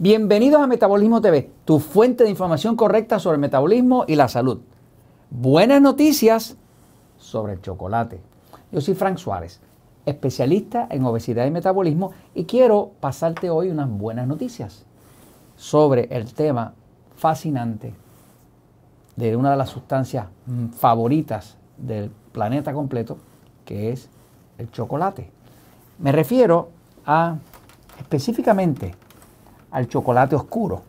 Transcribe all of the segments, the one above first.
Bienvenidos a Metabolismo TV, tu fuente de información correcta sobre el metabolismo y la salud. Buenas noticias sobre el chocolate. Yo soy Frank Suárez, especialista en obesidad y metabolismo y quiero pasarte hoy unas buenas noticias sobre el tema fascinante de una de las sustancias favoritas del planeta completo, que es el chocolate. Me refiero a específicamente al chocolate oscuro.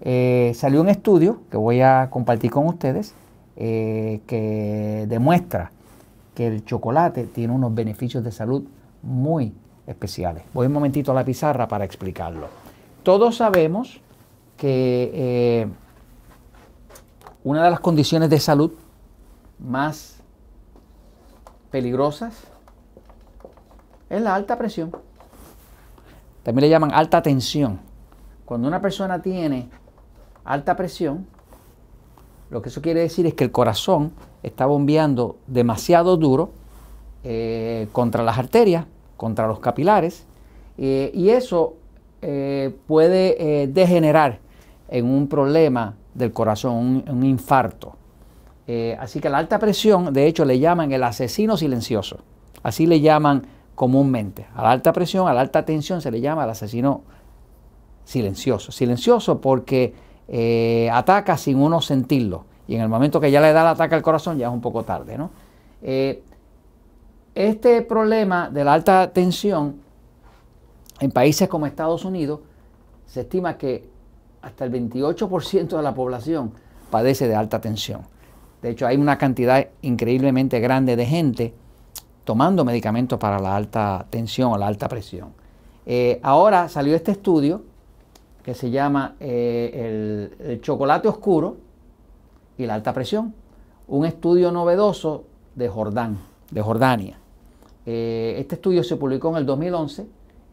Eh, salió un estudio que voy a compartir con ustedes eh, que demuestra que el chocolate tiene unos beneficios de salud muy especiales. Voy un momentito a la pizarra para explicarlo. Todos sabemos que eh, una de las condiciones de salud más peligrosas es la alta presión. También le llaman alta tensión. Cuando una persona tiene alta presión, lo que eso quiere decir es que el corazón está bombeando demasiado duro eh, contra las arterias, contra los capilares, eh, y eso eh, puede degenerar en un problema del corazón, un, infarto. así que la alta presión, de hecho, le llaman el asesino silencioso. Así le llaman comúnmente. A la alta presión, a la alta tensión se le llama el asesino silencioso. Silencioso porque eh, ataca sin uno sentirlo. Y en el momento que ya le da el ataque al corazón ya es un poco tarde. ¿no? Eh, este problema de la alta tensión en países como Estados Unidos se estima que hasta el 28% de la población padece de alta tensión. De hecho, hay una cantidad increíblemente grande de gente tomando medicamentos para la alta tensión o la alta presión. Eh, ahora salió este estudio que se llama eh, el, chocolate oscuro y la alta presión. Un estudio novedoso de Jordán, de Jordania. Eh, este estudio se publicó en el 2011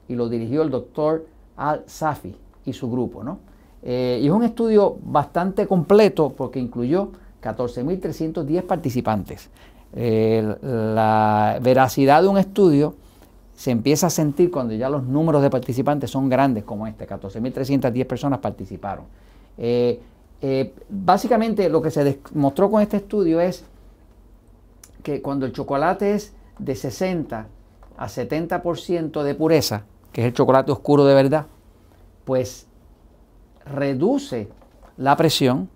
y lo dirigió el doctor Al-Safi y su grupo. ¿no? Eh, y es un estudio bastante completo porque incluyó 14.310 participantes. la veracidad de un estudio se empieza a sentir cuando ya los números de participantes son grandes como este, 14.310 personas participaron. Eh, eh, básicamente lo que se demostró con este estudio es que cuando el chocolate es de 60 a 70% de pureza, que es el chocolate oscuro de verdad, pues reduce la presión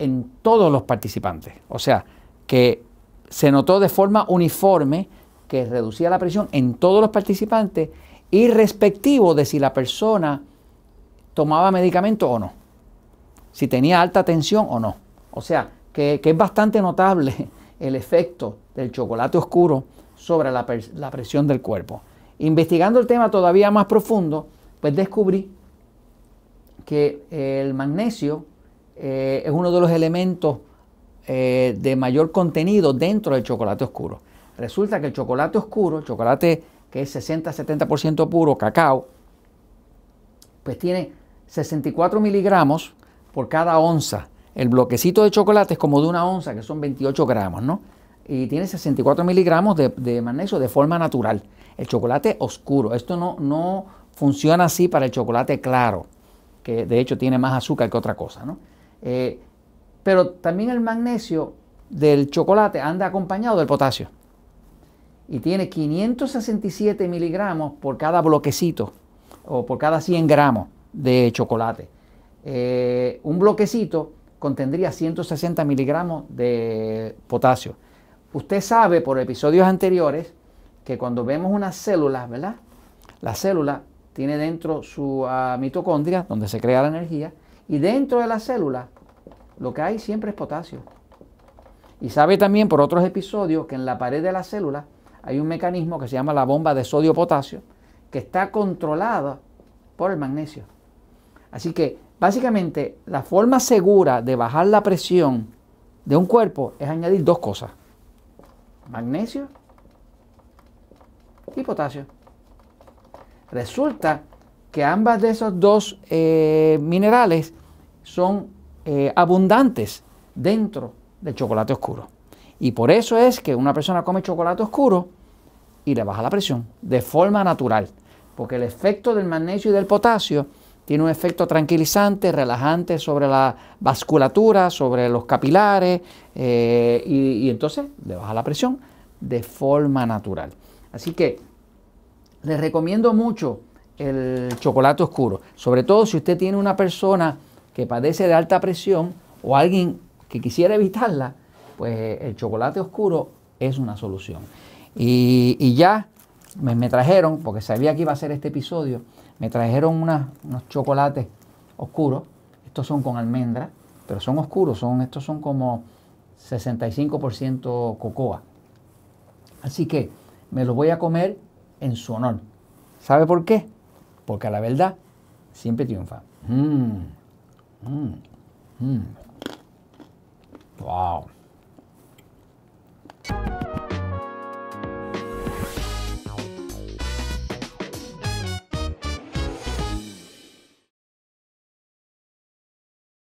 en todos los participantes. O sea, que se notó de forma uniforme que reducía la presión en todos los participantes, irrespectivo de si la persona tomaba medicamento o no, si tenía alta tensión o no. O sea, que, es bastante notable el efecto del chocolate oscuro sobre la, presión del cuerpo. Investigando el tema todavía más profundo, pues descubrí que el magnesio eh, es uno de los elementos eh, de mayor contenido dentro del chocolate oscuro. Resulta que el chocolate oscuro, el chocolate que es 60-70% puro, cacao, pues tiene 64 miligramos por cada onza. El bloquecito de chocolate es como de una onza, que son 28 gramos, ¿no? Y tiene 64 miligramos de, magnesio de forma natural. El chocolate oscuro. Esto no, no funciona así para el chocolate claro, que de hecho tiene más azúcar que otra cosa, ¿no? Eh, pero también el magnesio del chocolate anda acompañado del potasio y tiene 567 miligramos por cada bloquecito o por cada 100 gramos de chocolate. Eh, un bloquecito contendría 160 miligramos de potasio. Usted sabe por episodios anteriores que cuando vemos unas células, ¿verdad? La célula tiene dentro su ah, mitocondria, donde se crea la energía, y dentro de la célula lo que hay siempre es potasio. Y sabe también por otros episodios que en la pared de la célula hay un mecanismo que se llama la bomba de sodio-potasio, que está controlada por el magnesio. Así que básicamente la forma segura de bajar la presión de un cuerpo es añadir dos cosas, magnesio y potasio. Resulta que ambas de esos dos eh, minerales son eh, abundantes dentro del chocolate oscuro. Y por eso es que una persona come chocolate oscuro y le baja la presión de forma natural. porque el efecto del magnesio y del potasio tiene un efecto tranquilizante, relajante sobre la vasculatura, sobre los capilares, eh, y, y entonces le baja la presión de forma natural. Así que les recomiendo mucho el chocolate oscuro, sobre todo si usted tiene una persona que padece de alta presión o alguien que quisiera evitarla, pues el chocolate oscuro es una solución. Y, ya me, trajeron, porque sabía que iba a ser este episodio, me trajeron unos chocolates oscuros. Estos son con almendra, pero son oscuros, son, estos son como 65% cocoa. Así que me los voy a comer en su honor. ¿Sabe por qué? Porque la verdad siempre triunfa. Mmm, mmm, mmm. Wow.